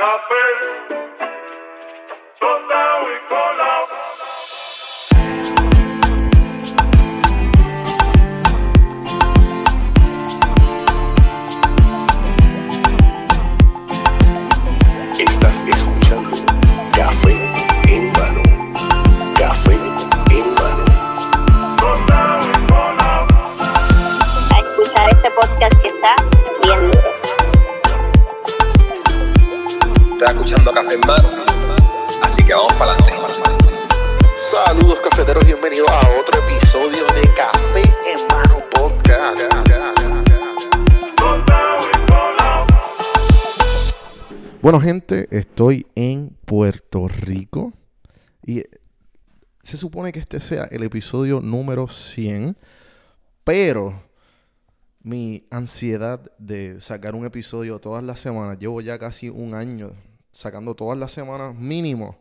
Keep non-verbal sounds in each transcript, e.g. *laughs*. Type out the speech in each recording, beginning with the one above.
Café, tostado y colado. Estás escuchando Café en Mano. Así que vamos para adelante. Saludos cafeteros, bienvenidos a otro episodio de Café en Mano Podcast. Bueno, gente, estoy en Puerto Rico y se supone que este sea el episodio número 100, pero mi ansiedad de sacar un episodio todas las semanas, llevo ya casi un año sacando todas las semanas mínimo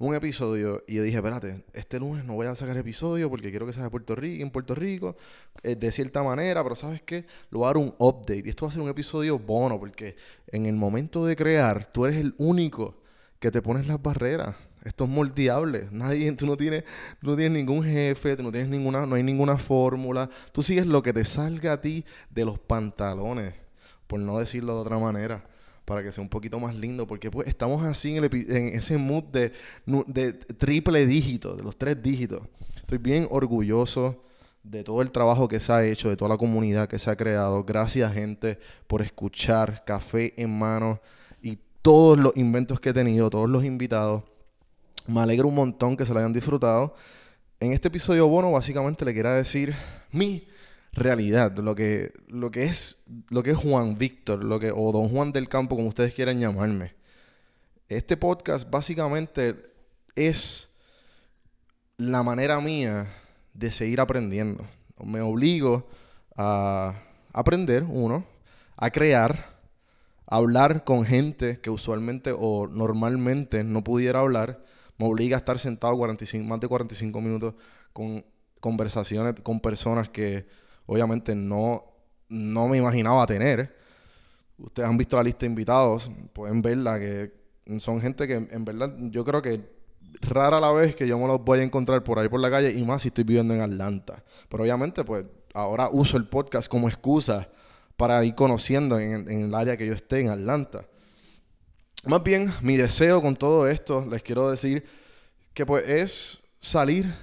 un episodio y yo dije, espérate, este lunes no voy a sacar episodio porque quiero que sea de Puerto Rico, en Puerto Rico, eh, de cierta manera, pero ¿sabes qué? Lo voy a dar un update y esto va a ser un episodio bono porque en el momento de crear, tú eres el único que te pones las barreras. Esto es moldeable. Nadie, *laughs* tú no tienes, no tienes ningún jefe, no tienes ninguna, no hay ninguna fórmula. Tú sigues lo que te salga a ti de los pantalones, por no decirlo de otra manera para que sea un poquito más lindo, porque pues estamos así en, en ese mood de, triple dígito, de los tres dígitos. Estoy bien orgulloso de todo el trabajo que se ha hecho, de toda la comunidad que se ha creado. Gracias, gente, por escuchar Café en Mano y todos los inventos que he tenido, todos los invitados. Me alegro un montón que se lo hayan disfrutado. En este episodio bono, básicamente le quiero decir mi realidad, lo que, lo que es, lo que es Juan Víctor, lo que, o Don Juan del Campo, como ustedes quieran llamarme. Este podcast básicamente es la manera mía de seguir aprendiendo. Me obligo a aprender, uno, a crear, a hablar con gente que usualmente o normalmente no pudiera hablar. Me obliga a estar sentado 45, más de 45 minutos con conversaciones con personas que obviamente no, no me imaginaba tener. Ustedes han visto la lista de invitados, pueden verla, que son gente que en verdad yo creo que rara la vez que yo me los voy a encontrar por ahí por la calle y más si estoy viviendo en Atlanta. Pero obviamente pues ahora uso el podcast como excusa para ir conociendo en, en el área que yo esté en Atlanta. Más bien, mi deseo con todo esto, les quiero decir que pues es salir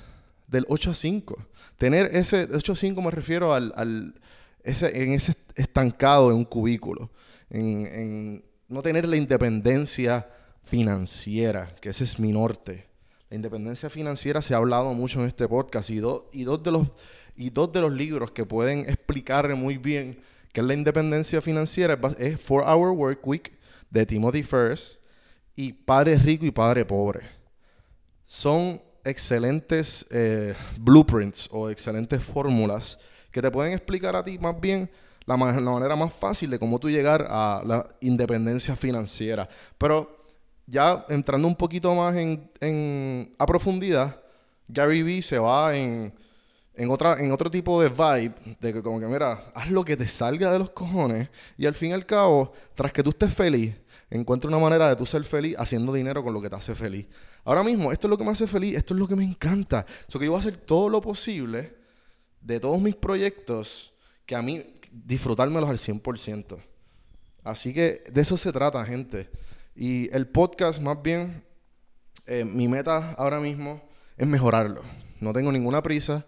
del 8 a 5. Tener ese 8 a 5 me refiero al, al- ese, en ese estancado en un cubículo. En, en no tener la independencia financiera, que ese es mi norte. La independencia financiera se ha hablado mucho en este podcast y, do- y, dos, de los, y dos de los libros que pueden explicar muy bien qué es la independencia financiera es, Four Hour Work Week de Timothy Ferris y Padre Rico y Padre Pobre son excelentes eh, blueprints o excelentes fórmulas que te pueden explicar a ti más bien la, la manera más fácil de cómo tú llegar a la independencia financiera. Pero ya entrando un poquito más en, en- a profundidad, Gary Vee se va en, en, otra, en otro tipo de vibe, de que como que, mira, haz lo que te salga de los cojones y al fin y al cabo, tras que tú estés feliz, encuentra una manera de tú ser feliz haciendo dinero con lo que te hace feliz. Ahora mismo, esto es lo que me hace feliz, esto es lo que me encanta. Eso que yo voy a hacer todo lo posible de todos mis proyectos que a mí disfrutármelos al 100%. Así que de eso se trata, gente. Y el podcast, más bien, eh, mi meta ahora mismo es mejorarlo. No tengo ninguna prisa.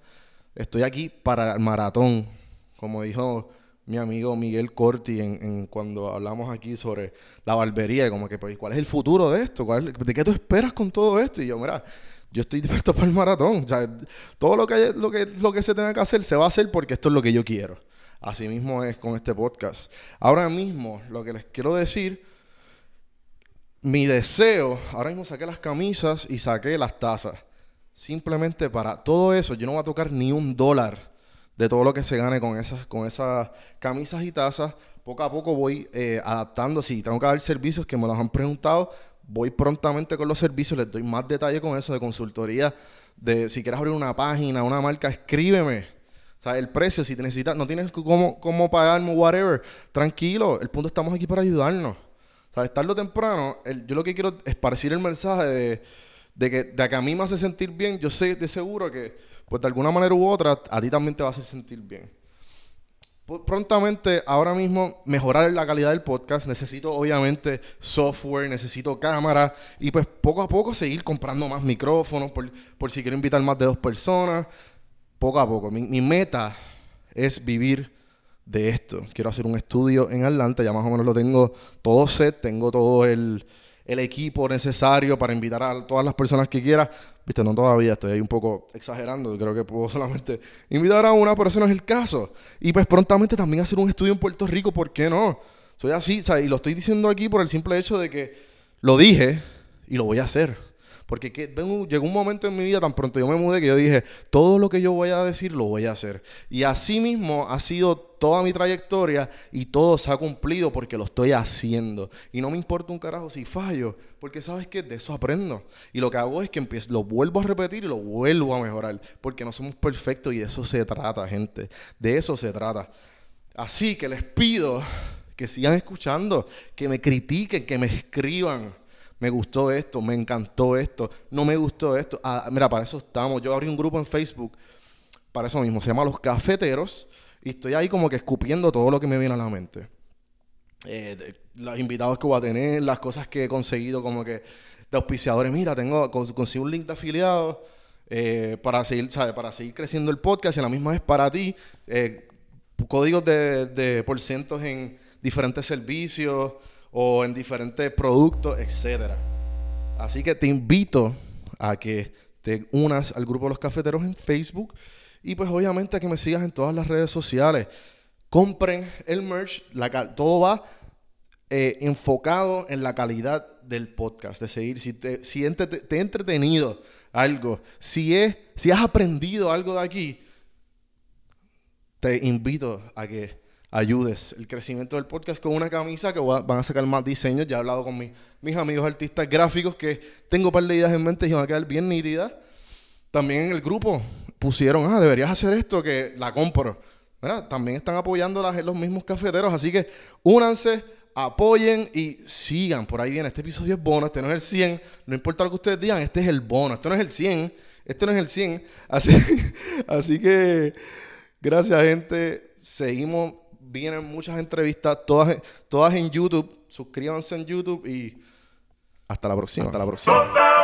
Estoy aquí para el maratón, como dijo mi amigo Miguel Corti en, cuando hablamos aquí sobre la barbería, como que, pues, ¿cuál es el futuro de esto? ¿Cuál es- ¿De qué tú esperas con todo esto? Y yo, mira, yo estoy dispuesto para el maratón. O sea, todo lo que, lo, que, lo que se tenga que hacer se va a hacer porque esto es lo que yo quiero. Así mismo es con este podcast. Ahora mismo, lo que les quiero decir mi deseo, ahora mismo saqué las camisas y saqué las tazas. Simplemente para todo eso, yo no voy a tocar ni un dólar de todo lo que se gane con esas, con esas camisas y tazas. Poco a poco voy eh, adaptando. Si tengo que dar servicios que me los han preguntado, voy prontamente con los servicios. Les doy más detalle con eso de consultoría. De si quieres abrir una página, una marca, escríbeme. O sea, el precio, si te necesitas, no tienes cómo, cómo pagarme, whatever, tranquilo. El punto estamos aquí para ayudarnos. O o temprano, el- yo lo que quiero es esparcir el mensaje de, de que, de a mí me hace sentir bien. Yo sé de seguro que, pues de alguna manera u otra, a ti también te va a hacer sentir bien. Prontamente, ahora mismo, mejorar la calidad del podcast. Necesito, obviamente, software, necesito cámara. Y pues poco a poco seguir comprando más micrófonos por, por si quiero invitar más de dos personas. Poco a poco. Mi, mi meta es vivir de esto. Quiero hacer un estudio en Atlanta. Ya más o menos lo tengo todo set. Tengo todo el, el equipo necesario para invitar a todas las personas que quiera. Viste, no todavía, estoy ahí un poco exagerando. Creo que puedo *laughs* solamente invitar a una, pero ese no es el caso. Y pues prontamente también hacer un estudio en Puerto Rico, ¿por qué no? Soy así, ¿sabes? Y lo estoy diciendo aquí por el simple hecho de que lo dije y lo voy a hacer. Porque que, llegó un momento en mi vida tan pronto yo me mudé que yo dije, todo lo que yo voy a decir lo voy a hacer. Y así mismo ha sido toda mi trayectoria y todo se ha cumplido porque lo estoy haciendo. Y no me importa un carajo si fallo, porque sabes que de eso aprendo. Y lo que hago es que empiezo, lo vuelvo a repetir y lo vuelvo a mejorar. Porque no somos perfectos y de eso se trata, gente. De eso se trata. Así que les pido que sigan escuchando, que me critiquen, que me escriban. Me gustó esto, me encantó esto, no me gustó esto. Ah, mira, para eso estamos. Yo abrí un grupo en Facebook para eso mismo. Se llama Los Cafeteros. Y estoy ahí como que escupiendo todo lo que me viene a la mente. Eh, los invitados que voy a tener, las cosas que he conseguido como que de auspiciadores. Mira, tengo, cons- consigo un link de afiliados eh, para, seguir, ¿sabes? para seguir creciendo el podcast y a la misma vez para ti. eh, códigos de, de porcientos en diferentes servicios o en diferentes productos, etcétera. Así que te invito a que te unas al grupo de los cafeteros en Facebook y pues obviamente a que me sigas en todas las redes sociales. Compren el merch, la todo va eh, enfocado en la calidad del podcast, de seguir, si te, si ente- te he entretenido algo, si, es, si has aprendido algo de aquí, te invito a que ayudes el crecimiento del podcast con una camisa que va- van a sacar más diseños. Ya he hablado con mi- mis amigos artistas gráficos que tengo un par de ideas en mente y van a quedar bien nítidas. También en el grupo pusieron, ah, deberías hacer esto, que la compro. Mira, también están apoyando las- los mismos cafeteros, así que únanse, apoyen y sigan. Por ahí viene, este episodio es bono, este no es el 100, no importa lo que ustedes digan, este es el bono, este no es el 100, este no es el 100. Así, así que, gracias gente, seguimos, vienen muchas entrevistas, todas, todas en YouTube, suscríbanse en YouTube y hasta la próxima, hasta la próxima.